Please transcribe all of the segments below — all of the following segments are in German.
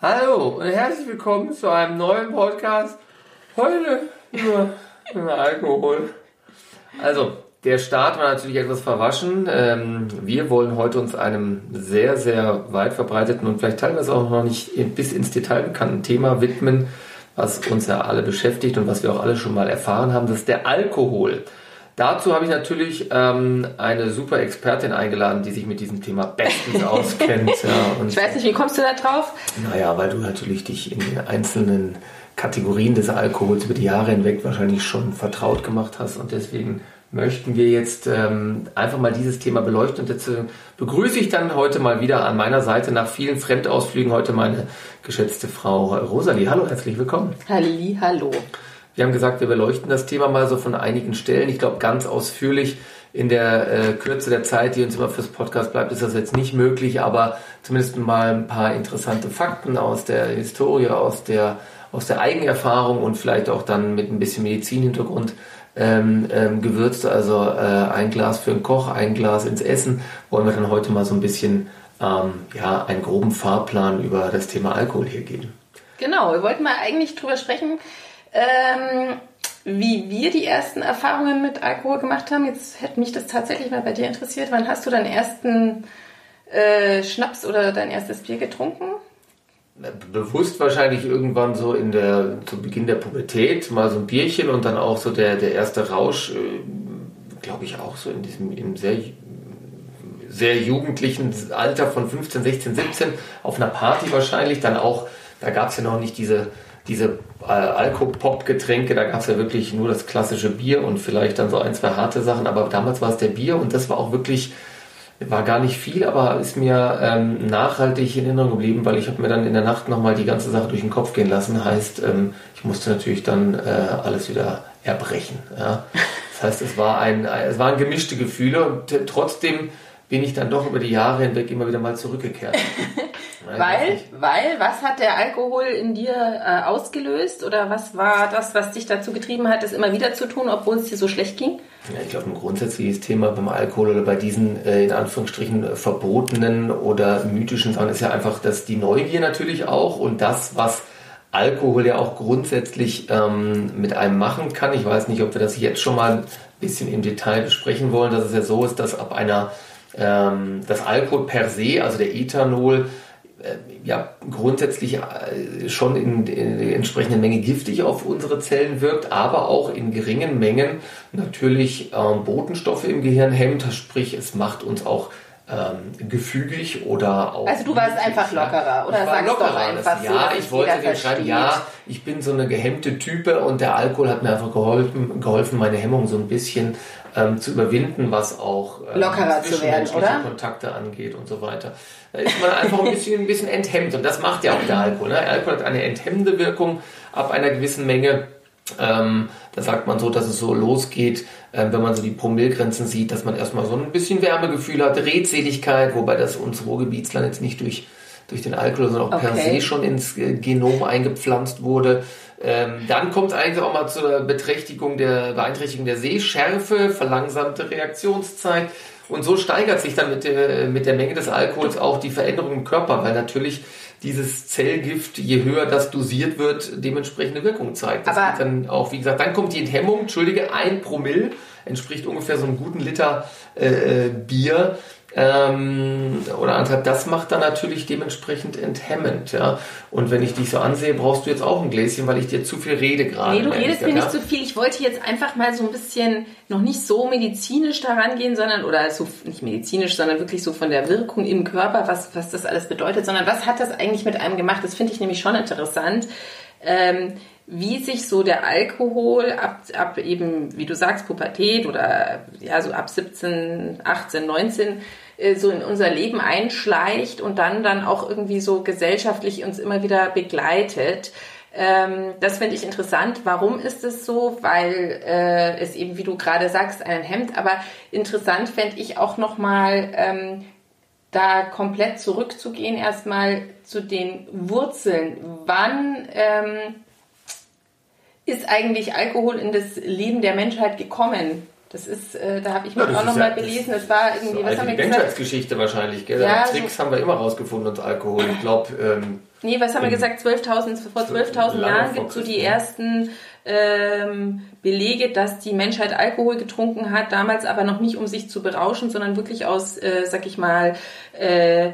Hallo und herzlich willkommen zu einem neuen Podcast. Heute nur über Alkohol. Also, der Start war natürlich etwas verwaschen. Ähm, wir wollen heute uns einem sehr, sehr weit verbreiteten und vielleicht teilweise auch noch nicht bis ins Detail bekannten Thema widmen, was uns ja alle beschäftigt und was wir auch alle schon mal erfahren haben. Das ist der Alkohol. Dazu habe ich natürlich ähm, eine super Expertin eingeladen, die sich mit diesem Thema bestens auskennt. Ja, ich weiß nicht, wie kommst du da drauf? Naja, weil du natürlich dich in den einzelnen Kategorien des Alkohols über die Jahre hinweg wahrscheinlich schon vertraut gemacht hast und deswegen möchten wir jetzt ähm, einfach mal dieses Thema beleuchten. Und dazu begrüße ich dann heute mal wieder an meiner Seite nach vielen Fremdausflügen heute meine geschätzte Frau Rosalie. Hallo, herzlich willkommen. Halli, hallo. Wir haben gesagt, wir beleuchten das Thema mal so von einigen Stellen. Ich glaube, ganz ausführlich in der äh, Kürze der Zeit, die uns immer fürs Podcast bleibt, ist das jetzt nicht möglich, aber zumindest mal ein paar interessante Fakten aus der Historie, aus der, aus der Eigenerfahrung und vielleicht auch dann mit ein bisschen Medizinhintergrund ähm, ähm, gewürzt. Also äh, ein Glas für den Koch, ein Glas ins Essen. Wollen wir dann heute mal so ein bisschen ähm, ja, einen groben Fahrplan über das Thema Alkohol hier geben. Genau, wir wollten mal eigentlich drüber sprechen, ähm, wie wir die ersten Erfahrungen mit Alkohol gemacht haben. Jetzt hätte mich das tatsächlich mal bei dir interessiert. Wann hast du deinen ersten äh, Schnaps oder dein erstes Bier getrunken? Bewusst wahrscheinlich irgendwann so in der, zu Beginn der Pubertät, mal so ein Bierchen und dann auch so der, der erste Rausch, äh, glaube ich auch so in diesem im sehr, sehr jugendlichen Alter von 15, 16, 17 auf einer Party wahrscheinlich, dann auch, da gab es ja noch nicht diese diese äh, Alkopop-Getränke, da gab es ja wirklich nur das klassische Bier und vielleicht dann so ein, zwei harte Sachen, aber damals war es der Bier und das war auch wirklich, war gar nicht viel, aber ist mir ähm, nachhaltig in Erinnerung geblieben, weil ich habe mir dann in der Nacht nochmal die ganze Sache durch den Kopf gehen lassen. Heißt, ähm, ich musste natürlich dann äh, alles wieder erbrechen. Ja? Das heißt, es war ein, es waren gemischte Gefühle und trotzdem bin ich dann doch über die Jahre hinweg immer wieder mal zurückgekehrt. weil, weil, was hat der Alkohol in dir äh, ausgelöst oder was war das, was dich dazu getrieben hat, das immer wieder zu tun, obwohl es dir so schlecht ging? Ja, ich glaube, ein grundsätzliches Thema beim Alkohol oder bei diesen äh, in Anführungsstrichen verbotenen oder mythischen Sachen ist ja einfach, dass die Neugier natürlich auch und das, was Alkohol ja auch grundsätzlich ähm, mit einem machen kann. Ich weiß nicht, ob wir das jetzt schon mal ein bisschen im Detail besprechen wollen, dass es ja so ist, dass ab einer ähm, das Alkohol per se, also der Ethanol, äh, ja grundsätzlich äh, schon in, in der entsprechenden Menge giftig auf unsere Zellen wirkt, aber auch in geringen Mengen natürlich ähm, Botenstoffe im Gehirn hemmt, sprich es macht uns auch ähm, gefügig oder auch. Also du warst einfach lockerer oder sagst lockerer, doch einfach so, Ja, ich wollte dir schreiben, ja, ich bin so eine gehemmte Type und der Alkohol hat mir einfach geholfen, geholfen meine Hemmung so ein bisschen ähm, zu überwinden, was auch ähm, lockerer zu werden, oder? Kontakte angeht und so weiter. Da ist man einfach ein bisschen, ein bisschen enthemmt und das macht ja auch der Alkohol. Ne? Der Alkohol hat eine enthemmende Wirkung ab einer gewissen Menge. Ähm, da sagt man so, dass es so losgeht, äh, wenn man so die Promillgrenzen sieht, dass man erstmal so ein bisschen Wärmegefühl hat, Redseligkeit, wobei das uns Ruhrgebietsland jetzt nicht durch, durch den Alkohol, sondern auch okay. per se schon ins äh, Genom eingepflanzt wurde. Ähm, dann kommt eigentlich auch mal zur Beträchtigung der Beeinträchtigung der Sehschärfe, verlangsamte Reaktionszeit. Und so steigert sich dann mit der, mit der Menge des Alkohols auch die Veränderung im Körper, weil natürlich dieses Zellgift, je höher das dosiert wird, dementsprechende Wirkung zeigt. Das Aber dann auch, wie gesagt, dann kommt die Enthemmung, entschuldige, ein Promille entspricht ungefähr so einem guten Liter äh, äh Bier ähm, oder anderthalb, das macht dann natürlich dementsprechend enthemmend. Ja? Und wenn ich dich so ansehe, brauchst du jetzt auch ein Gläschen, weil ich dir zu viel rede gerade. Nee, du redest mir nicht zu viel. Ich wollte jetzt einfach mal so ein bisschen noch nicht so medizinisch daran gehen, sondern, oder so nicht medizinisch, sondern wirklich so von der Wirkung im Körper, was, was das alles bedeutet, sondern was hat das eigentlich mit einem gemacht? Das finde ich nämlich schon interessant. Ähm, wie sich so der Alkohol ab, ab eben, wie du sagst, Pubertät oder ja, so ab 17, 18, 19 so in unser Leben einschleicht und dann dann auch irgendwie so gesellschaftlich uns immer wieder begleitet. Ähm, das finde ich interessant. Warum ist es so? Weil äh, es eben, wie du gerade sagst, einen hemmt. Aber interessant fände ich auch nochmal, ähm, da komplett zurückzugehen, erstmal zu den Wurzeln. Wann ähm, ist eigentlich Alkohol in das Leben der Menschheit gekommen? Das ist, äh, da habe ich mich ja, auch nochmal ja, belesen. Das war irgendwie, so was haben wir gesagt? Menschheitsgeschichte wahrscheinlich, gell? Ja, Tricks so haben wir immer rausgefunden unter Alkohol. Ich glaube. Ähm, nee, was haben wir gesagt? 12.000, vor 12.000 Jahren gibt es so die ersten ähm, Belege, dass die Menschheit Alkohol getrunken hat, damals aber noch nicht um sich zu berauschen, sondern wirklich aus, äh, sag ich mal, äh,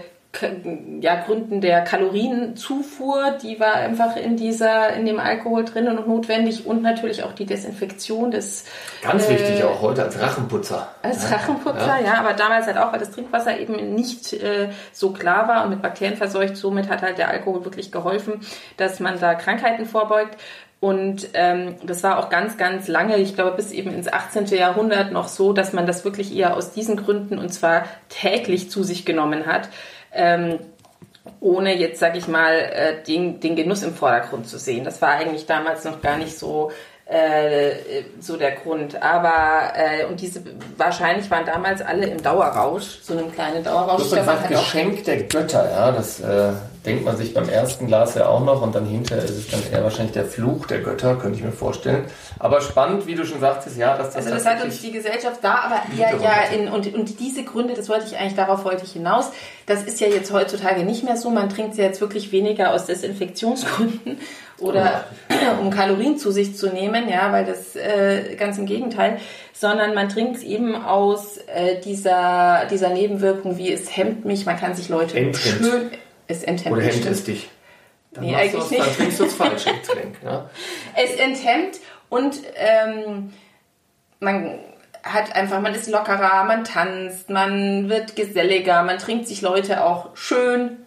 ja, Gründen der Kalorienzufuhr, die war einfach in dieser, in dem Alkohol drin und notwendig und natürlich auch die Desinfektion des. Ganz äh, wichtig auch heute als Rachenputzer. Als Rachenputzer, ja. ja. aber damals halt auch, weil das Trinkwasser eben nicht äh, so klar war und mit Bakterien verseucht. Somit hat halt der Alkohol wirklich geholfen, dass man da Krankheiten vorbeugt. Und ähm, das war auch ganz, ganz lange, ich glaube bis eben ins 18. Jahrhundert noch so, dass man das wirklich eher aus diesen Gründen und zwar täglich zu sich genommen hat ähm, ohne jetzt, sag ich mal, äh, den, den Genuss im Vordergrund zu sehen. Das war eigentlich damals noch gar nicht so äh, so der Grund. Aber äh, und diese wahrscheinlich waren damals alle im Dauerrausch, so einem kleinen Dauerrausch. Das ist ein Geschenk der Götter, ja. Das äh, denkt man sich beim ersten Glas ja auch noch und dann hinterher ist es dann eher wahrscheinlich der Fluch der Götter, könnte ich mir vorstellen. Aber spannend, wie du schon sagtest, ja, dass das. Also das hat uns die Gesellschaft da, aber ja, ja, in, und, und diese Gründe, das wollte ich eigentlich, darauf wollte ich hinaus. Das ist ja jetzt heutzutage nicht mehr so. Man trinkt ja jetzt wirklich weniger aus Desinfektionsgründen oder um Kalorien zu sich zu nehmen, ja, weil das äh, ganz im Gegenteil, sondern man trinkt es eben aus äh, dieser, dieser Nebenwirkung, wie es hemmt mich, man kann sich Leute Enthemmt. schön, es enthemmt Oder hemmt es dich? Dann nee, eigentlich nicht. Dann trinkst du das falsche Getränk. Ja? Es enthemmt und ähm, man hat einfach, man ist lockerer, man tanzt, man wird geselliger, man trinkt sich Leute auch schön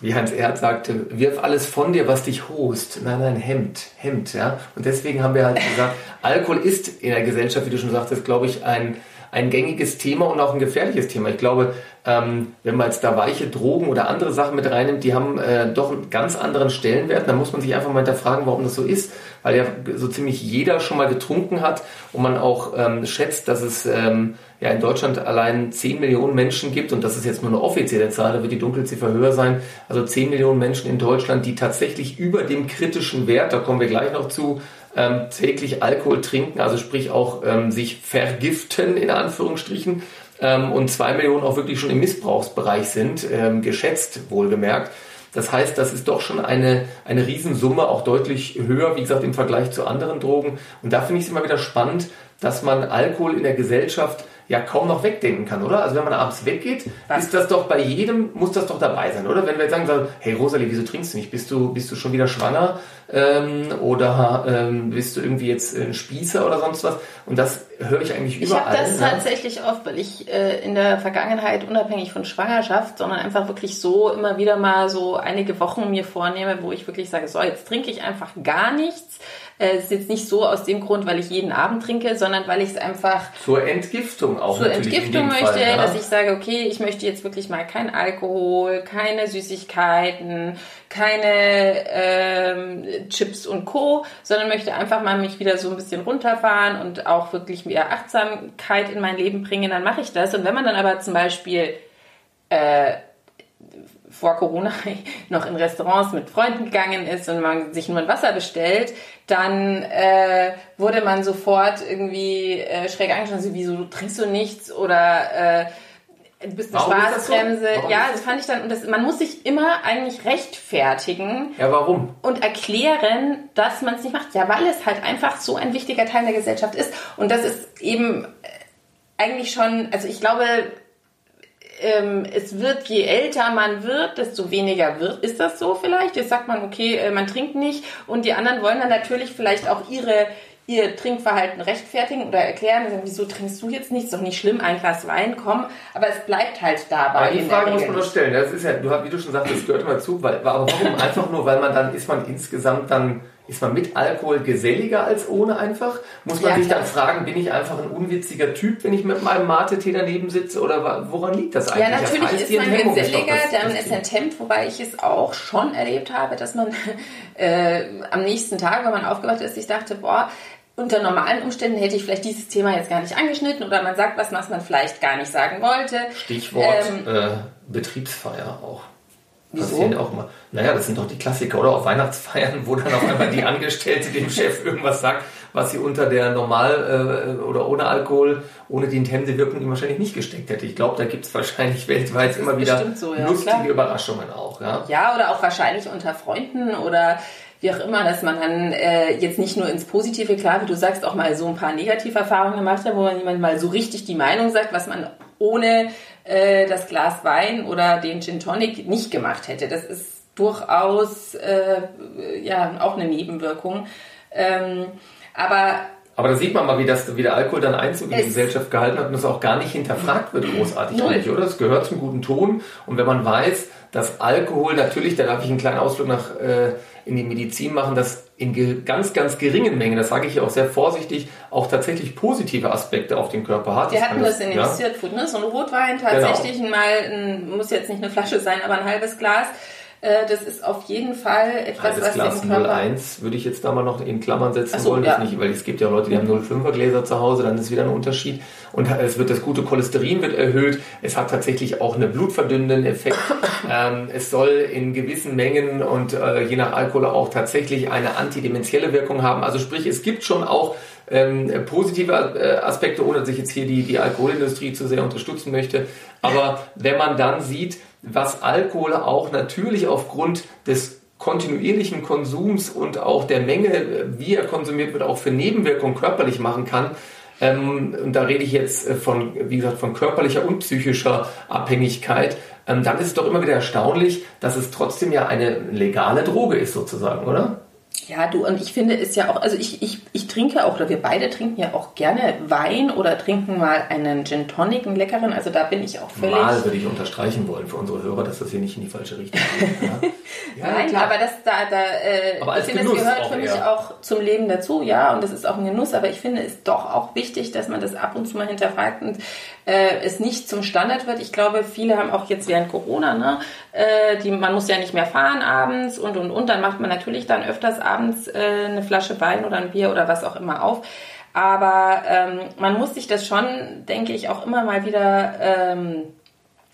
wie Hans Erd sagte, wirf alles von dir, was dich host. Nein, nein, Hemd, Hemd, ja. Und deswegen haben wir halt gesagt, Alkohol ist in der Gesellschaft, wie du schon sagtest, glaube ich, ein, ein gängiges Thema und auch ein gefährliches Thema. Ich glaube, ähm, wenn man jetzt da weiche Drogen oder andere Sachen mit reinnimmt, die haben äh, doch einen ganz anderen Stellenwert. Dann muss man sich einfach mal hinterfragen, warum das so ist. Weil ja so ziemlich jeder schon mal getrunken hat und man auch ähm, schätzt, dass es ähm, ja in Deutschland allein 10 Millionen Menschen gibt, und das ist jetzt nur eine offizielle Zahl, da wird die Dunkelziffer höher sein, also 10 Millionen Menschen in Deutschland, die tatsächlich über dem kritischen Wert, da kommen wir gleich noch zu, ähm, täglich Alkohol trinken, also sprich auch ähm, sich vergiften in Anführungsstrichen ähm, und zwei Millionen auch wirklich schon im Missbrauchsbereich sind, ähm, geschätzt wohlgemerkt. Das heißt, das ist doch schon eine, eine Riesensumme, auch deutlich höher, wie gesagt, im Vergleich zu anderen Drogen. Und da finde ich es immer wieder spannend, dass man Alkohol in der Gesellschaft ja kaum noch wegdenken kann, oder? Also wenn man abends weggeht, Was? ist das doch bei jedem, muss das doch dabei sein, oder? Wenn wir jetzt sagen, hey Rosalie, wieso trinkst du nicht? Bist du, bist du schon wieder schwanger? Ähm, oder ähm, bist du irgendwie jetzt ein Spießer oder sonst was? Und das höre ich eigentlich überall. Ich habe das ne? tatsächlich oft, weil ich äh, in der Vergangenheit unabhängig von Schwangerschaft, sondern einfach wirklich so immer wieder mal so einige Wochen mir vornehme, wo ich wirklich sage, so jetzt trinke ich einfach gar nichts äh, ist jetzt nicht so aus dem Grund, weil ich jeden Abend trinke, sondern weil ich es einfach zur Entgiftung auch zur Entgiftung möchte, Fall, ja? dass ich sage, okay, ich möchte jetzt wirklich mal kein Alkohol, keine Süßigkeiten, keine ähm, Chips und Co, sondern möchte einfach mal mich wieder so ein bisschen runterfahren und auch wirklich mehr Achtsamkeit in mein Leben bringen, dann mache ich das. Und wenn man dann aber zum Beispiel äh, vor Corona noch in Restaurants mit Freunden gegangen ist und man sich nur ein Wasser bestellt, dann äh, wurde man sofort irgendwie äh, schräg angeschaut, so, wieso trinkst du nichts oder äh, du bist eine Spaßbremse. So? Ja, das fand ich dann, und das, man muss sich immer eigentlich rechtfertigen. Ja, warum? Und erklären, dass man es nicht macht. Ja, weil es halt einfach so ein wichtiger Teil der Gesellschaft ist. Und das ist eben äh, eigentlich schon, also ich glaube, ähm, es wird, je älter man wird, desto weniger wird. Ist das so vielleicht? Jetzt sagt man, okay, äh, man trinkt nicht und die anderen wollen dann natürlich vielleicht auch ihre ihr Trinkverhalten rechtfertigen oder erklären, sagen, wieso trinkst du jetzt nicht? Ist doch nicht schlimm, ein Glas Wein, komm. Aber es bleibt halt dabei. Aber die Frage muss man doch stellen. Das ist ja, du, wie du schon sagst, das gehört immer zu. Weil, aber warum? Einfach nur, weil man dann, ist man insgesamt dann ist man mit Alkohol geselliger als ohne einfach? Muss man ja, sich dann fragen, bin ich einfach ein unwitziger Typ, wenn ich mit meinem Mate-Tee daneben sitze? Oder woran liegt das eigentlich? Ja, natürlich das heißt, ist man geselliger, dann ist enthemmt, wobei ich es auch schon erlebt habe, dass man äh, am nächsten Tag, wenn man aufgewacht ist, ich dachte, boah, unter normalen Umständen hätte ich vielleicht dieses Thema jetzt gar nicht angeschnitten oder man sagt was, was man vielleicht gar nicht sagen wollte. Stichwort ähm, äh, Betriebsfeier auch. Wieso? Passiert auch mal. Naja, das sind doch die Klassiker, oder? Auf Weihnachtsfeiern, wo dann auf einmal die Angestellte dem Chef irgendwas sagt, was sie unter der normal äh, oder ohne Alkohol, ohne die intense Wirkung wahrscheinlich nicht gesteckt hätte. Ich glaube, da gibt es wahrscheinlich weltweit immer wieder so, ja, lustige klar. Überraschungen auch. Ja? ja, oder auch wahrscheinlich unter Freunden oder wie auch immer, dass man dann äh, jetzt nicht nur ins Positive, klar, wie du sagst, auch mal so ein paar Negativerfahrungen gemacht hat, wo man jemand mal so richtig die Meinung sagt, was man ohne äh, das Glas Wein oder den Gin Tonic nicht gemacht hätte. Das ist durchaus äh, ja auch eine Nebenwirkung. Ähm, aber aber da sieht man mal, wie, das, wie der Alkohol dann Einzug in die Gesellschaft gehalten hat und das auch gar nicht hinterfragt wird großartig eigentlich, oder? Es gehört zum guten Ton. Und wenn man weiß, dass Alkohol natürlich, da darf ich einen kleinen Ausflug nach äh, in die Medizin machen, dass in ganz, ganz geringen Mengen, das sage ich hier auch sehr vorsichtig, auch tatsächlich positive Aspekte auf den Körper hat. Wir hatten das in dem ja? Food, ne? so ein Rotwein tatsächlich genau. mal, ein, muss jetzt nicht eine Flasche sein, aber ein halbes Glas das ist auf jeden Fall etwas, Halbes was Glas den Körper... 01 würde ich jetzt da mal noch in Klammern setzen so, wollen. Ja. Nicht, weil es gibt ja Leute, die haben 05er Gläser zu Hause, dann ist wieder ein Unterschied. Und es wird das gute Cholesterin wird erhöht. Es hat tatsächlich auch einen blutverdünnenden Effekt. ähm, es soll in gewissen Mengen und äh, je nach Alkohol auch tatsächlich eine antidementielle Wirkung haben. Also sprich, es gibt schon auch ähm, positive äh, Aspekte, ohne dass ich jetzt hier die, die Alkoholindustrie zu sehr unterstützen möchte. Aber wenn man dann sieht, was Alkohol auch natürlich aufgrund des kontinuierlichen Konsums und auch der Menge, wie er konsumiert wird, auch für Nebenwirkungen körperlich machen kann. Ähm, und da rede ich jetzt äh, von, wie gesagt, von körperlicher und psychischer Abhängigkeit. Ähm, dann ist es doch immer wieder erstaunlich, dass es trotzdem ja eine legale Droge ist, sozusagen, oder? Ja, du, und ich finde es ja auch, also ich, ich, ich trinke auch, oder wir beide trinken ja auch gerne Wein oder trinken mal einen Gin Tonic, einen leckeren, also da bin ich auch völlig... Mal würde ich unterstreichen wollen für unsere Hörer, dass das hier nicht in die falsche Richtung geht. Ja. Ja, Nein, klar. aber das, da, da, äh, aber ich finde, das gehört für mich eher. auch zum Leben dazu, ja, und das ist auch ein Genuss, aber ich finde es doch auch wichtig, dass man das ab und zu mal hinterfragt und äh, es nicht zum Standard wird. Ich glaube, viele haben auch jetzt während Corona, ne, äh, die, man muss ja nicht mehr fahren abends und, und, und, dann macht man natürlich dann öfters abends äh, eine Flasche Wein oder ein Bier oder was auch immer auf. Aber ähm, man muss sich das schon, denke ich, auch immer mal wieder ähm,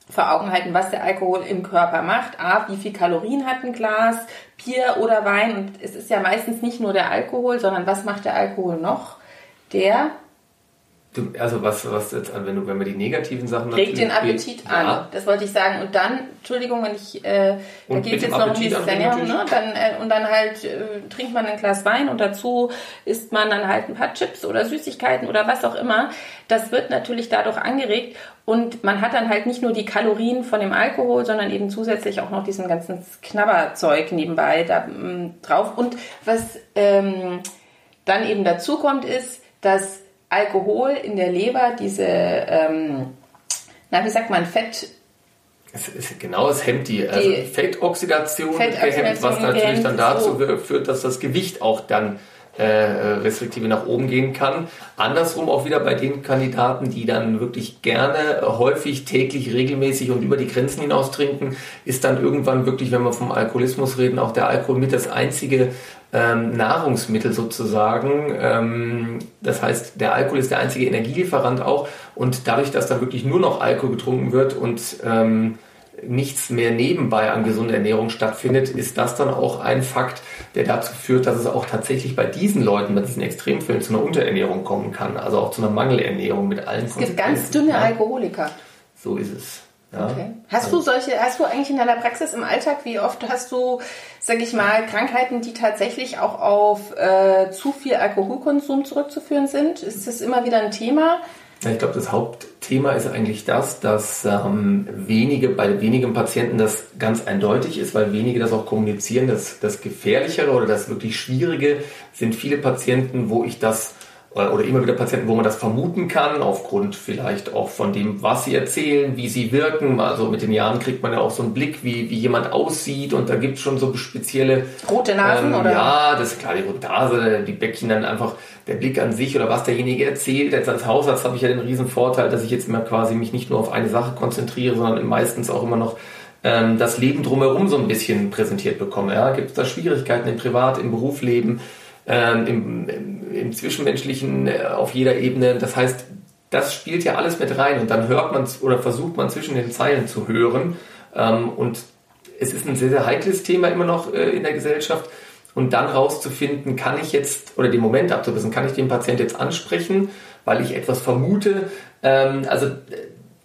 vor Augen halten, was der Alkohol im Körper macht. A, wie viel Kalorien hat ein Glas Bier oder Wein? Und es ist ja meistens nicht nur der Alkohol, sondern was macht der Alkohol noch? Der Du, also was, was jetzt, wenn du, wenn wir die negativen Sachen regt den Appetit an. Ja. Das wollte ich sagen. Und dann, Entschuldigung, wenn ich, äh, da geht es jetzt noch um dieses Ernährung, ne? Dann, äh, und dann halt äh, trinkt man ein Glas Wein und dazu isst man dann halt ein paar Chips oder Süßigkeiten oder was auch immer. Das wird natürlich dadurch angeregt und man hat dann halt nicht nur die Kalorien von dem Alkohol, sondern eben zusätzlich auch noch diesen ganzen Knabberzeug nebenbei da m, drauf. Und was ähm, dann eben dazu kommt, ist, dass Alkohol in der Leber diese, ähm, na, wie sagt man, Fett. Es ist, genau, es hemmt die, also die Fettoxidation, Fettoxidation gehemmt, was natürlich dann dazu so. führt, dass das Gewicht auch dann äh, restriktive nach oben gehen kann. Andersrum auch wieder bei den Kandidaten, die dann wirklich gerne, häufig, täglich, regelmäßig und über die Grenzen hinaus trinken, ist dann irgendwann wirklich, wenn wir vom Alkoholismus reden, auch der Alkohol mit das einzige ähm, Nahrungsmittel sozusagen. Ähm, das heißt, der Alkohol ist der einzige Energielieferant auch und dadurch, dass da wirklich nur noch Alkohol getrunken wird und ähm, nichts mehr nebenbei an gesunder Ernährung stattfindet, ist das dann auch ein Fakt, der dazu führt, dass es auch tatsächlich bei diesen Leuten, bei diesen Extremfällen zu einer Unterernährung kommen kann, also auch zu einer Mangelernährung mit allen Es gibt ganz dünne Alkoholiker. So ist es. Ja. Okay. Hast also, du solche, hast du eigentlich in deiner Praxis im Alltag, wie oft hast du, sag ich mal, Krankheiten, die tatsächlich auch auf äh, zu viel Alkoholkonsum zurückzuführen sind? Ist das immer wieder ein Thema? Ich glaube, das Hauptthema ist eigentlich das, dass ähm, wenige, bei wenigen Patienten das ganz eindeutig ist, weil wenige das auch kommunizieren. Das, das Gefährlichere oder das wirklich Schwierige sind viele Patienten, wo ich das oder immer wieder Patienten, wo man das vermuten kann, aufgrund vielleicht auch von dem, was sie erzählen, wie sie wirken. Also mit den Jahren kriegt man ja auch so einen Blick, wie, wie jemand aussieht und da gibt es schon so spezielle... Rote Nasen, ähm, oder? Ja, das ist klar, die rote Nase, die Bäckchen dann einfach, der Blick an sich oder was derjenige erzählt. Jetzt als Hausarzt habe ich ja den riesen Vorteil, dass ich jetzt immer quasi mich nicht nur auf eine Sache konzentriere, sondern meistens auch immer noch ähm, das Leben drumherum so ein bisschen präsentiert bekomme. Ja? Gibt es da Schwierigkeiten im Privat-, im Berufsleben? Ähm, im, im, im, Zwischenmenschlichen äh, auf jeder Ebene. Das heißt, das spielt ja alles mit rein und dann hört man oder versucht man zwischen den Zeilen zu hören. Ähm, und es ist ein sehr, sehr heikles Thema immer noch äh, in der Gesellschaft. und dann rauszufinden, kann ich jetzt, oder den Moment abzuwissen, kann ich den Patient jetzt ansprechen, weil ich etwas vermute. Ähm, also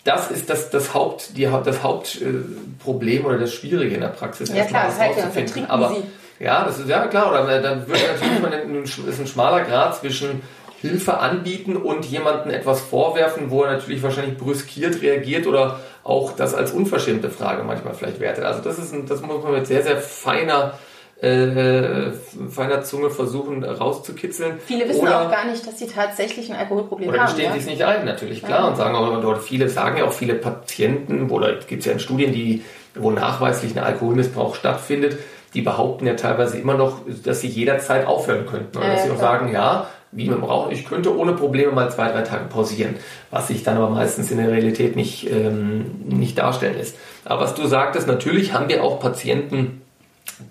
das ist das, das Haupt, die, das Hauptproblem oder das Schwierige in der Praxis. Ja klar, das heißt ja, Aber Sie. Ja, das ist ja klar. Oder dann wird natürlich man ist ein schmaler Grad zwischen Hilfe anbieten und jemanden etwas vorwerfen, wo er natürlich wahrscheinlich brüskiert reagiert oder auch das als unverschämte Frage manchmal vielleicht wertet. Also das ist ein, das muss man mit sehr sehr feiner äh, feiner Zunge versuchen rauszukitzeln. Viele wissen Oder, auch gar nicht, dass sie tatsächlich ein Alkoholproblem oder haben. Oder gestehen ja? sich nicht ein, natürlich, klar. Ja. Und sagen auch, dort viele sagen ja auch viele Patienten, oder gibt es ja in Studien, die, wo nachweislich ein Alkoholmissbrauch stattfindet, die behaupten ja teilweise immer noch, dass sie jederzeit aufhören könnten. Oder dass sie auch sagen, ja, wie man braucht, ich könnte ohne Probleme mal zwei, drei Tage pausieren, was sich dann aber meistens in der Realität nicht, ähm, nicht darstellen lässt. Aber was du sagtest, natürlich haben wir auch Patienten,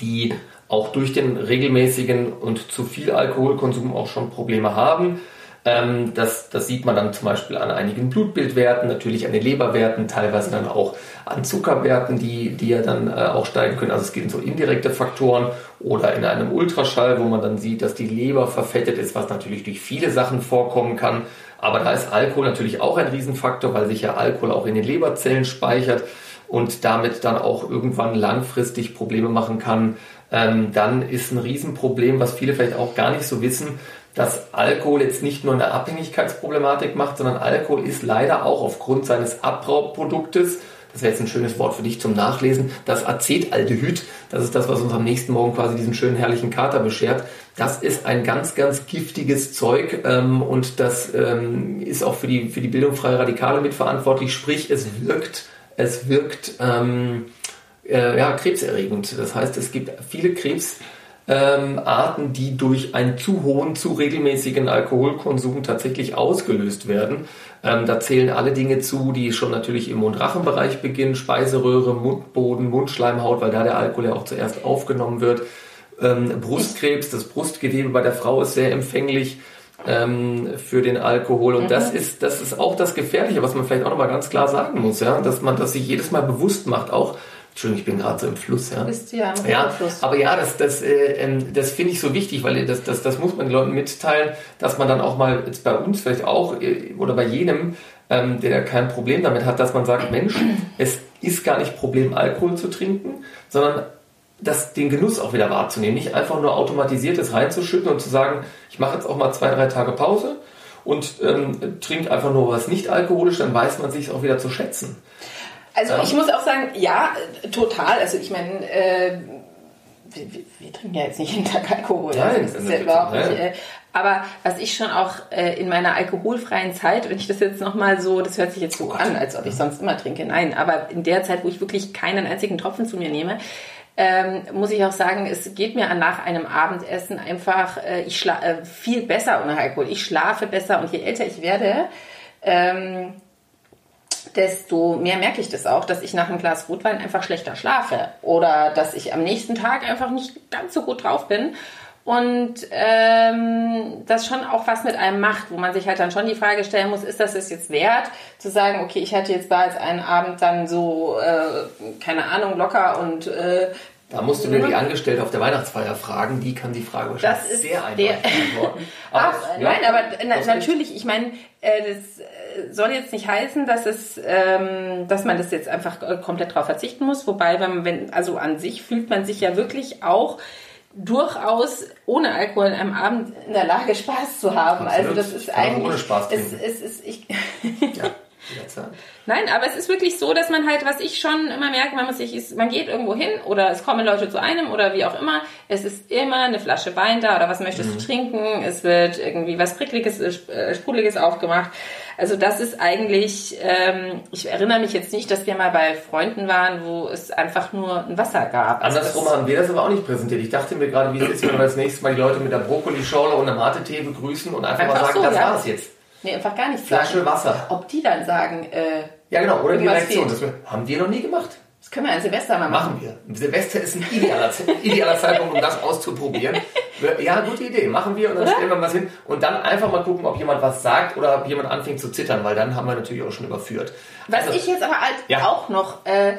die auch durch den regelmäßigen und zu viel Alkoholkonsum auch schon Probleme haben. Ähm, das, das sieht man dann zum Beispiel an einigen Blutbildwerten, natürlich an den Leberwerten, teilweise dann auch an Zuckerwerten, die, die ja dann äh, auch steigen können. Also es gibt so indirekte Faktoren oder in einem Ultraschall, wo man dann sieht, dass die Leber verfettet ist, was natürlich durch viele Sachen vorkommen kann. Aber da ist Alkohol natürlich auch ein Riesenfaktor, weil sich ja Alkohol auch in den Leberzellen speichert und damit dann auch irgendwann langfristig Probleme machen kann ähm, dann ist ein Riesenproblem, was viele vielleicht auch gar nicht so wissen, dass Alkohol jetzt nicht nur eine Abhängigkeitsproblematik macht, sondern Alkohol ist leider auch aufgrund seines Abbauproduktes, das wäre jetzt ein schönes Wort für dich zum Nachlesen, das Acetaldehyd, das ist das, was uns am nächsten Morgen quasi diesen schönen herrlichen Kater beschert. Das ist ein ganz, ganz giftiges Zeug ähm, und das ähm, ist auch für die, für die Bildung freier Radikale mitverantwortlich, sprich es wirkt, es wirkt ähm, äh, ja, krebserregend. Das heißt, es gibt viele Krebsarten, ähm, die durch einen zu hohen, zu regelmäßigen Alkoholkonsum tatsächlich ausgelöst werden. Ähm, da zählen alle Dinge zu, die schon natürlich im Mund-Rachen-Bereich beginnen, Speiseröhre, Mundboden, Mundschleimhaut, weil da der Alkohol ja auch zuerst aufgenommen wird. Ähm, Brustkrebs, das Brustgewebe bei der Frau ist sehr empfänglich ähm, für den Alkohol. Und mhm. das ist, das ist auch das Gefährliche, was man vielleicht auch nochmal ganz klar sagen muss, ja, dass man das sich jedes Mal bewusst macht, auch Entschuldigung, ich bin gerade so im Fluss, ja. Bist du ja im ja, Fluss. Aber ja, das, das, äh, ähm, das finde ich so wichtig, weil das, das, das muss man den Leuten mitteilen, dass man dann auch mal jetzt bei uns vielleicht auch äh, oder bei jenem, ähm, der kein Problem damit hat, dass man sagt, Mensch, es ist gar nicht Problem, Alkohol zu trinken, sondern das, den Genuss auch wieder wahrzunehmen. Nicht einfach nur automatisiertes reinzuschütten und zu sagen, ich mache jetzt auch mal zwei, drei Tage Pause und ähm, trinke einfach nur was nicht alkoholisch, dann weiß man sich auch wieder zu schätzen. Also ja. ich muss auch sagen, ja, total. Also ich meine, äh, wir, wir, trinken ja jetzt nicht jeden Tag Alkohol. Nein, das ist ja überhaupt nicht. Äh, aber was ich schon auch äh, in meiner alkoholfreien Zeit, wenn ich das jetzt nochmal so, das hört sich jetzt so oh an, als ob ich sonst immer trinke. Nein, aber in der Zeit, wo ich wirklich keinen einzigen Tropfen zu mir nehme, ähm, muss ich auch sagen, es geht mir nach einem Abendessen einfach, äh, ich schla äh, viel besser ohne Alkohol. Ich schlafe besser und je älter ich werde, ähm, desto mehr merke ich das auch, dass ich nach einem Glas Rotwein einfach schlechter schlafe oder dass ich am nächsten Tag einfach nicht ganz so gut drauf bin. Und ähm, das schon auch was mit einem macht, wo man sich halt dann schon die Frage stellen muss, ist das es jetzt wert, zu sagen, okay, ich hatte jetzt da jetzt einen Abend dann so, äh, keine Ahnung, locker und äh, da musst du nur die Angestellte auf der Weihnachtsfeier fragen, die kann die Frage wahrscheinlich sehr eindeutig beantworten. Aber, Ach, ja, nein, aber na, natürlich, ich meine, äh, das äh, soll jetzt nicht heißen, dass es, ähm, dass man das jetzt einfach äh, komplett drauf verzichten muss. Wobei, wenn, wenn, also an sich fühlt man sich ja wirklich auch durchaus ohne Alkohol einem Abend in der Lage, Spaß zu haben. Absolut. Also das ist eigentlich. Ohne Spaß es, es, es, ich, ja. Nein, aber es ist wirklich so, dass man halt, was ich schon immer merke, man muss sich, ist, man geht irgendwo hin oder es kommen Leute zu einem oder wie auch immer. Es ist immer eine Flasche Wein da oder was möchtest mhm. du trinken? Es wird irgendwie was Prickliges, äh, Sprudeliges aufgemacht. Also das ist eigentlich, ähm, ich erinnere mich jetzt nicht, dass wir mal bei Freunden waren, wo es einfach nur ein Wasser gab. Also Andersrum haben wir das aber auch nicht präsentiert. Ich dachte mir gerade, wie es ist, wenn wir das nächste Mal die Leute mit der Brokkolischorle und einem Mate-Tee begrüßen und einfach, einfach mal sagen, so, das ja. war es jetzt. Nee, einfach gar nichts Flasche. Wasser. Ob die dann sagen, äh, Ja, genau, oder die Reaktion. Das haben wir noch nie gemacht. Das können wir an Silvester mal machen. Machen wir. Silvester ist ein idealer, idealer Zeitpunkt, um das auszuprobieren. Ja, gute Idee. Machen wir und dann oder? stellen wir was hin und dann einfach mal gucken, ob jemand was sagt oder ob jemand anfängt zu zittern, weil dann haben wir natürlich auch schon überführt. Was also, ich jetzt aber halt ja. auch noch, äh,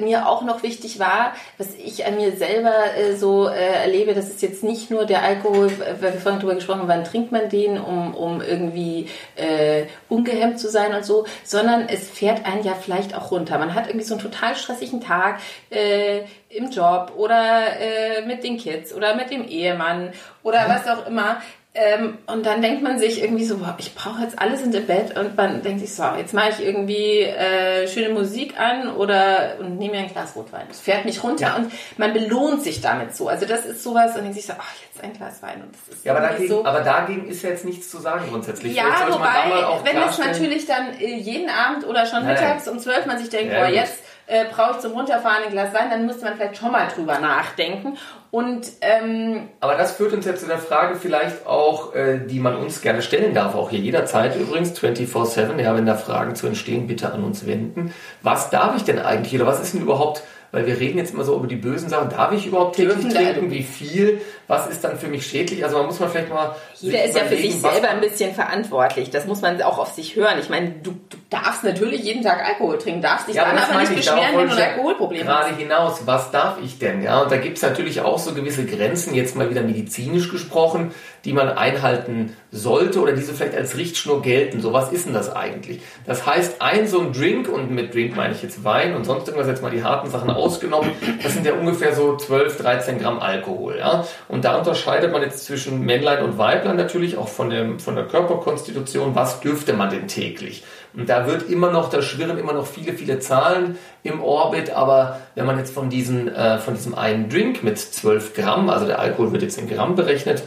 mir auch noch wichtig war, was ich an mir selber äh, so äh, erlebe, das ist jetzt nicht nur der Alkohol, weil wir vorhin darüber gesprochen haben, wann trinkt man den, um, um irgendwie äh, ungehemmt zu sein und so, sondern es fährt einen ja vielleicht auch runter. Man hat irgendwie so einen total stressigen Tag äh, im Job oder äh, mit den Kids oder mit dem Ehemann oder was auch immer. Ähm, und dann denkt man sich irgendwie so, boah, ich brauche jetzt alles in dem Bett und man denkt sich so, jetzt mache ich irgendwie äh, schöne Musik an oder und nehme mir ein Glas Rotwein. Das fährt mich runter ja. und man belohnt sich damit so. Also das ist sowas und denkt sich so, ach, jetzt ein Glas Wein und das ist ja, aber dagegen, so. aber dagegen ist ja jetzt nichts zu sagen grundsätzlich. Ja, wobei, wenn es natürlich dann äh, jeden Abend oder schon mittags um zwölf man sich denkt, ja, boah, jetzt äh, brauche ich zum Runterfahren ein Glas Wein, dann müsste man vielleicht schon mal drüber nachdenken. Und, ähm, Aber das führt uns jetzt zu der Frage vielleicht auch, äh, die man uns gerne stellen darf, auch hier jederzeit übrigens, 24-7, ja, wenn da Fragen zu entstehen, bitte an uns wenden. Was darf ich denn eigentlich oder was ist denn überhaupt weil wir reden jetzt immer so über die bösen Sachen. Darf ich überhaupt täglich trinken? Wie viel? Was ist dann für mich schädlich? Also man muss man vielleicht mal. Jeder ist ja für sich selber ein bisschen verantwortlich. Das muss man auch auf sich hören. Ich meine, du, du darfst natürlich jeden Tag Alkohol trinken, darfst dich ja, dann aber nicht beschweren, wenn du ein Alkoholproblem hast. Gerade hinaus, was darf ich denn? Ja, und da gibt es natürlich auch so gewisse Grenzen, jetzt mal wieder medizinisch gesprochen, die man einhalten sollte oder diese vielleicht als Richtschnur gelten. So, was ist denn das eigentlich? Das heißt, ein so ein Drink, und mit Drink meine ich jetzt Wein und sonst irgendwas, jetzt mal die harten Sachen ausgenommen, das sind ja ungefähr so 12, 13 Gramm Alkohol. Ja? Und da unterscheidet man jetzt zwischen Männlein und Weiblein natürlich, auch von, dem, von der Körperkonstitution, was dürfte man denn täglich? Und da wird immer noch, da schwirren immer noch viele, viele Zahlen im Orbit, aber wenn man jetzt von, diesen, äh, von diesem einen Drink mit 12 Gramm, also der Alkohol wird jetzt in Gramm berechnet,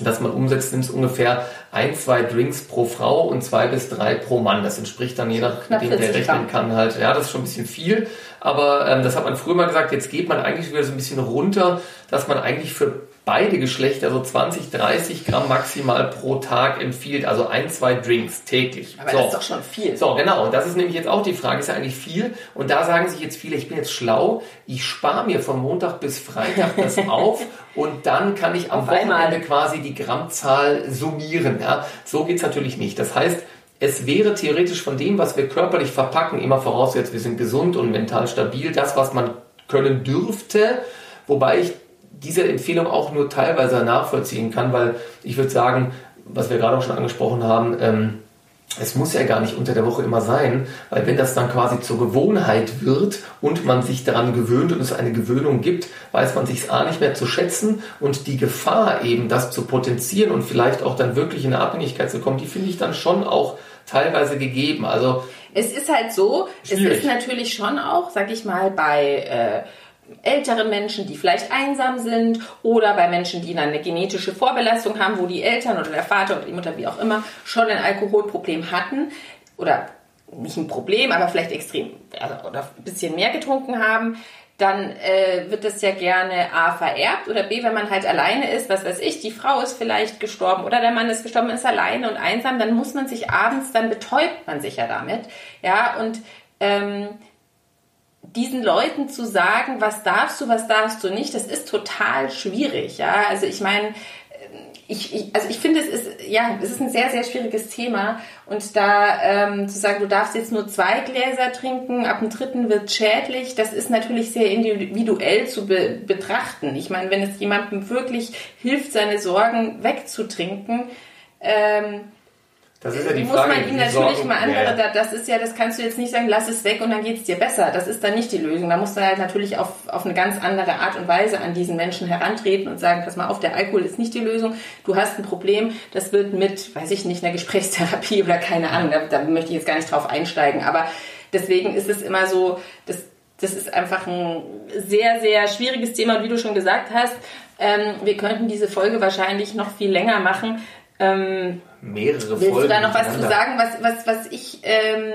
dass man umsetzt, es ungefähr ein, zwei Drinks pro Frau und zwei bis drei pro Mann. Das entspricht dann je nachdem, der rechnen kann, halt, ja, das ist schon ein bisschen viel. Aber ähm, das hat man früher mal gesagt, jetzt geht man eigentlich wieder so ein bisschen runter, dass man eigentlich für beide Geschlechter so 20, 30 Gramm maximal pro Tag empfiehlt, also ein, zwei Drinks täglich. Aber so. das ist doch schon viel. So, genau. Und das ist nämlich jetzt auch die Frage, ist ja eigentlich viel. Und da sagen sich jetzt viele, ich bin jetzt schlau, ich spare mir von Montag bis Freitag das auf und dann kann ich am Wochenende quasi die Grammzahl summieren. Ja? So geht's natürlich nicht. Das heißt, es wäre theoretisch von dem, was wir körperlich verpacken, immer vorausgesetzt, wir sind gesund und mental stabil, das, was man können dürfte, wobei ich diese Empfehlung auch nur teilweise nachvollziehen kann, weil ich würde sagen, was wir gerade auch schon angesprochen haben, ähm, es muss ja gar nicht unter der Woche immer sein, weil wenn das dann quasi zur Gewohnheit wird und man sich daran gewöhnt und es eine Gewöhnung gibt, weiß man sich es A nicht mehr zu schätzen und die Gefahr eben, das zu potenzieren und vielleicht auch dann wirklich in eine Abhängigkeit zu kommen, die finde ich dann schon auch teilweise gegeben. Also es ist halt so, schwierig. es ist natürlich schon auch, sag ich mal, bei äh, älteren Menschen, die vielleicht einsam sind oder bei Menschen, die eine genetische Vorbelastung haben, wo die Eltern oder der Vater oder die Mutter, wie auch immer, schon ein Alkoholproblem hatten oder nicht ein Problem, aber vielleicht extrem also, oder ein bisschen mehr getrunken haben, dann äh, wird das ja gerne A vererbt oder B, wenn man halt alleine ist, was weiß ich, die Frau ist vielleicht gestorben oder der Mann ist gestorben, ist alleine und einsam, dann muss man sich abends, dann betäubt man sich ja damit, ja, und ähm, diesen Leuten zu sagen, was darfst du, was darfst du nicht, das ist total schwierig. Ja, also ich meine, ich, ich, also ich finde, es ist, ja, es ist ein sehr, sehr schwieriges Thema. Und da ähm, zu sagen, du darfst jetzt nur zwei Gläser trinken, ab dem dritten wird schädlich, das ist natürlich sehr individuell zu be betrachten. Ich meine, wenn es jemandem wirklich hilft, seine Sorgen wegzutrinken, ähm, das ist ja die muss Frage. Muss man ihm natürlich Sorgen, mal andere, ja. das ist ja, das kannst du jetzt nicht sagen, lass es weg und dann geht es dir besser. Das ist dann nicht die Lösung. Da musst du halt natürlich auf, auf eine ganz andere Art und Weise an diesen Menschen herantreten und sagen, pass mal auf, der Alkohol ist nicht die Lösung. Du hast ein Problem, das wird mit, weiß ich nicht, einer Gesprächstherapie oder keine Ahnung, da, da möchte ich jetzt gar nicht drauf einsteigen. Aber deswegen ist es immer so, das, das ist einfach ein sehr, sehr schwieriges Thema. Und wie du schon gesagt hast, ähm, wir könnten diese Folge wahrscheinlich noch viel länger machen. Ähm, mehrere Willst Folgen. Willst du da noch was zu sagen, was, was, was ich. Ähm,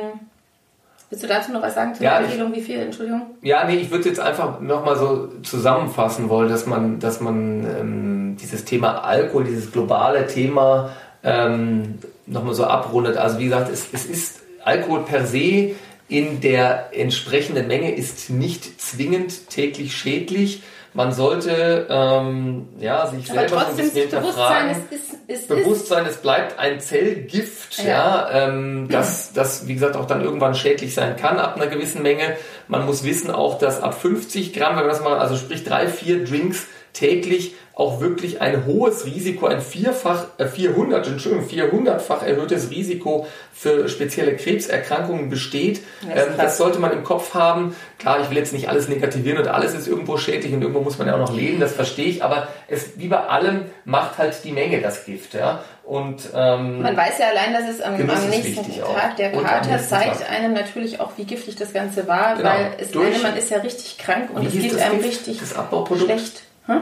willst du dazu noch was sagen zur ja, Empfehlung? Wie viel? Entschuldigung? Ja, nee, ich würde jetzt einfach nochmal so zusammenfassen wollen, dass man, dass man ähm, dieses Thema Alkohol, dieses globale Thema ähm, nochmal so abrundet. Also wie gesagt, es, es ist Alkohol per se in der entsprechenden Menge ist nicht zwingend täglich schädlich. Man sollte ähm, ja, sich Aber selber so ein bisschen Bewusstsein, hinterfragen. es ist, es Bewusstsein, es bleibt ein Zellgift, ja, Ja. ähm, das, das, wie gesagt, auch dann irgendwann schädlich sein kann ab einer gewissen Menge. Man muss wissen auch, dass ab 50 Gramm, wenn wir das mal, also sprich drei, vier Drinks täglich auch wirklich ein hohes Risiko, ein vierfach, äh, 400, Entschuldigung, 400-fach erhöhtes Risiko für spezielle Krebserkrankungen besteht. Ist ähm, das sollte man im Kopf haben. Klar, ich will jetzt nicht alles negativieren und alles ist irgendwo schädlich und irgendwo muss man ja auch noch leben, das verstehe ich, aber es, wie bei allem, macht halt die Menge das Gift, ja. Und, ähm, Man weiß ja allein, dass es am, Genuss am nächsten wichtig auch. Tag, der Kater zeigt Tag. einem natürlich auch, wie giftig das Ganze war, Genau. weil es Durch- meine, man ist ja richtig krank und es geht das einem richtig Das schlecht. Hm?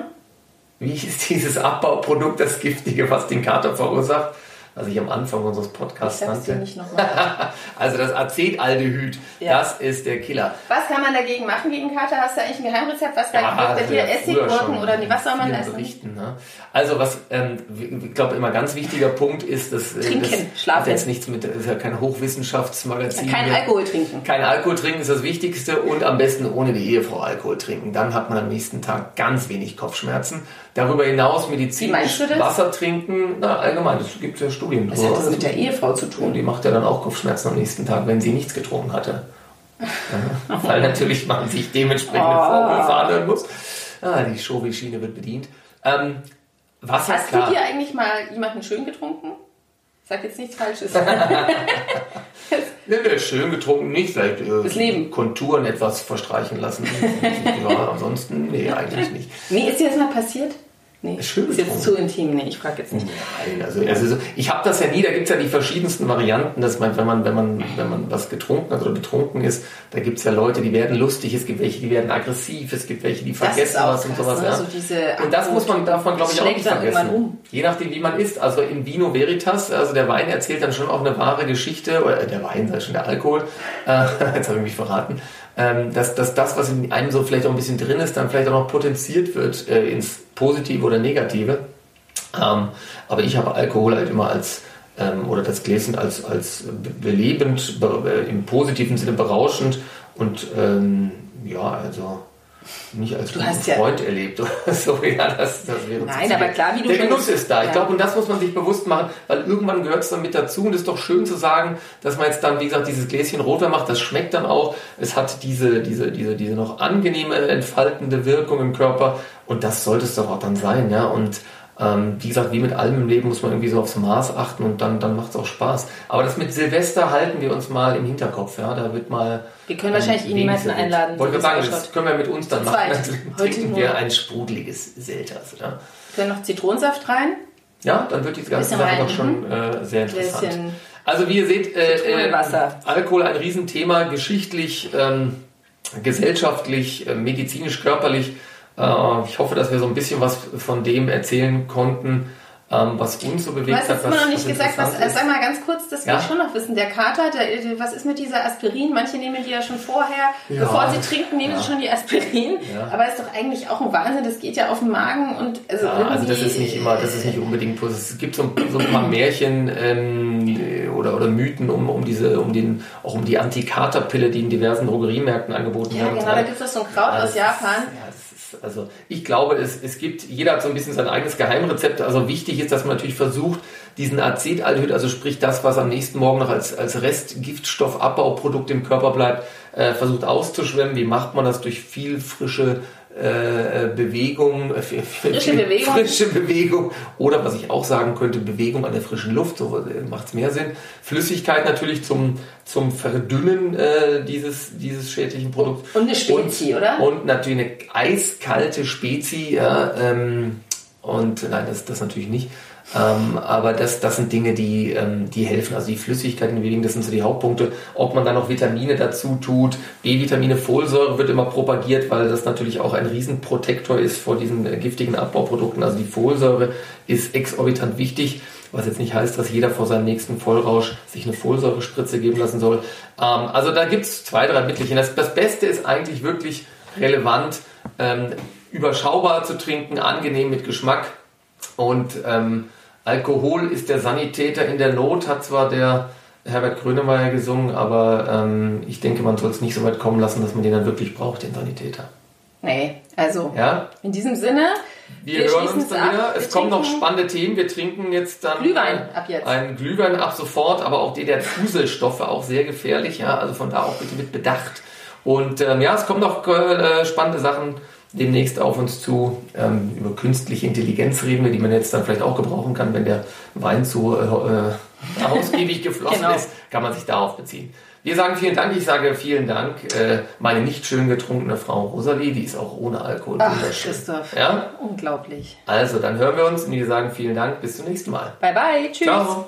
Wie ist dieses Abbauprodukt, das Giftige, was den Kater verursacht? Was ich am Anfang unseres Ich Podcasts dir nannte. nicht nochmal. Also das Acetaldehyd, Ja. das ist der Killer. Was kann man dagegen machen gegen Kater? Hast du eigentlich ein Geheimrezept? Was bei, bei das dir wäre Essig, früher Gurken schon oder was soll man essen? Berichten, ne? Also was, ähm, ich glaube immer ganz wichtiger Punkt ist, dass äh, Trinken, das schlafen. hat jetzt nichts mit, das ist ja kein Hochwissenschaftsmagazin. Kein hier. Alkohol trinken. Kein Alkohol trinken ist das Wichtigste und am besten ohne die Ehefrau Alkohol trinken. Dann hat man am nächsten Tag ganz wenig Kopfschmerzen. Darüber hinaus medizinisch? Wasser trinken, na allgemein, es gibt ja Studien. Was drüber. hat das mit der Ehefrau zu tun? die macht ja dann auch Kopfschmerzen am nächsten Tag, wenn sie nichts getrunken hatte. Ja, Weil natürlich man sich dementsprechende Oh. Vorwürfe anhören muss. Ah, die Shovi-Schiene wird bedient. Ähm, Wasser, Hast du dir eigentlich mal jemanden schön getrunken? Sag jetzt nichts Falsches. Nee, nee, schön getrunken nicht, vielleicht äh, Das Leben. Konturen etwas verstreichen lassen. ja, ansonsten, nee, eigentlich nicht. nee, ist dir das mal passiert? Nee, Schön ist jetzt zu intim. Nee, ich frage jetzt nicht. Nein, also, also so- ich habe das ja nie, da gibt es ja die verschiedensten Varianten, dass man, wenn man, wenn man, wenn man was getrunken hat oder betrunken ist, da gibt es ja Leute, die werden lustig, es gibt welche, die werden aggressiv, es gibt welche, die vergessen was und sowas. ne? Ja. So diese und das muss man davon, glaube ich, auch nicht vergessen. um. Je nachdem, wie man isst. Also in Vino Veritas, also der Wein erzählt dann schon auch eine wahre Geschichte, oder der Wein, sei schon der Alkohol, äh, jetzt habe ich mich verraten, ähm, dass, dass das, was in einem so vielleicht auch ein bisschen drin ist, dann vielleicht auch noch potenziert wird äh, ins Positive oder Negative. Ähm, aber ich habe Alkohol halt immer als ähm, oder das Gläschen als, als be- belebend, be äh, im positiven Sinne berauschend und ähm, ja, also nicht als guten hast ja- Freund erlebt oder so. Ja, das, das wäre Nein, aber klar, wie du Der Genuss ist da. Ich Ja. glaube, und das muss man sich bewusst machen, weil irgendwann gehört es dann mit dazu und es ist doch schön zu sagen, dass man jetzt dann, wie gesagt, dieses Gläschen Rotwein macht, das schmeckt dann auch. Es hat diese, diese, diese, diese noch angenehme, entfaltende Wirkung im Körper und das sollte es doch auch dann sein, ja. Und ähm, wie gesagt, wie mit allem im Leben muss man irgendwie so aufs Maß achten und dann, dann macht es auch Spaß. Aber das mit Silvester halten wir uns mal im Hinterkopf, ja. Da wird mal. Wir können wahrscheinlich ähm, ihn serviert. einladen, Wollte sagen, das können wir mit uns dann Zu machen. Dann trinken wir ein sprudeliges Selters, oder? Können noch Zitronensaft rein? Ja, dann wird die ganze Sache rein, doch schon äh, sehr interessant. Bisschen Also wie ihr seht, äh, äh. Alkohol ein Riesenthema, geschichtlich, ähm, gesellschaftlich, äh, medizinisch, körperlich. Äh, ich hoffe, dass wir so ein bisschen was von dem erzählen konnten, ähm, was uns so bewegt hast hat. jetzt immer was- noch nicht was gesagt, was, ist. sag mal ganz kurz, das will Ja? ich schon noch wissen. Der Kater, der, was ist mit dieser Aspirin? Manche nehmen die ja schon vorher, Ja. bevor sie trinken, nehmen Ja. sie schon die Aspirin. Ja. Aber ist doch eigentlich auch ein Wahnsinn, das geht ja auf den Magen und also Ja, also das ist nicht immer, das ist nicht unbedingt positiv. Es gibt so, so ein paar Märchen ähm, oder, oder Mythen um, um diese, um den, auch um die Antikaterpille, die in diversen Drogeriemärkten angeboten Ja, werden. und genau, da gibt es so ein Kraut Ja, aus Japan. Also ich glaube, es, es gibt, jeder hat so ein bisschen sein eigenes Geheimrezept. Also wichtig ist, dass man natürlich versucht, diesen Acetaldehyd, also sprich das, was am nächsten Morgen noch als, als Restgiftstoffabbauprodukt im Körper bleibt, äh, versucht auszuschwemmen. Wie macht man das? Durch viel frische äh, äh, Bewegung, äh, Frische Bewegung. frische Bewegung oder was ich auch sagen könnte, Bewegung an der frischen Luft, so macht es mehr Sinn. Flüssigkeit natürlich zum, zum Verdünnen äh, dieses, dieses schädlichen Produkts. Und eine Spezi, und, oder? Und natürlich eine eiskalte Spezi, ja, ähm, und nein, das, das natürlich nicht. Ähm, aber das, das sind Dinge, die, ähm, die helfen. Also die Flüssigkeiten, die das sind so die Hauptpunkte. Ob man dann noch Vitamine dazu tut. B-Vitamine, Folsäure wird immer propagiert, weil das natürlich auch ein Riesenprotektor ist vor diesen äh, giftigen Abbauprodukten. Also die Folsäure ist exorbitant wichtig. Was jetzt nicht heißt, dass jeder vor seinem nächsten Vollrausch sich eine Folsäurespritze geben lassen soll. Ähm, also da gibt's zwei, drei Mittelchen. Das, das Beste ist eigentlich wirklich relevant, ähm, überschaubar zu trinken, angenehm mit Geschmack. Und ähm, Alkohol ist der Sanitäter in der Not, hat zwar der Herbert Grönemeyer gesungen, aber ähm, ich denke, man soll es nicht so weit kommen lassen, dass man den dann wirklich braucht, den Sanitäter. Nee, also Ja, in diesem Sinne, wir, Wir hören uns dann wieder. Es kommen noch spannende Themen. Wir trinken jetzt dann Glühwein äh, ab jetzt. Einen Glühwein ab sofort, aber auch die der Fuselstoffe auch sehr gefährlich. Ja, also von da auch bitte mit Bedacht. Und ähm, ja, es kommen noch äh, spannende Sachen demnächst auf uns zu. Ähm, über künstliche Intelligenz reden wir, die man jetzt dann vielleicht auch gebrauchen kann, wenn der Wein zu äh, äh, ausgiebig geflossen Genau. ist, kann man sich darauf beziehen. Wir sagen vielen Dank, ich sage vielen Dank. Äh, meine nicht schön getrunkene Frau Rosalie, die ist auch ohne Alkohol ach wunderschön. Christoph, Ja? unglaublich. Also, dann hören wir uns und wir sagen vielen Dank. Bis zum nächsten Mal. Bye bye, tschüss. Ciao.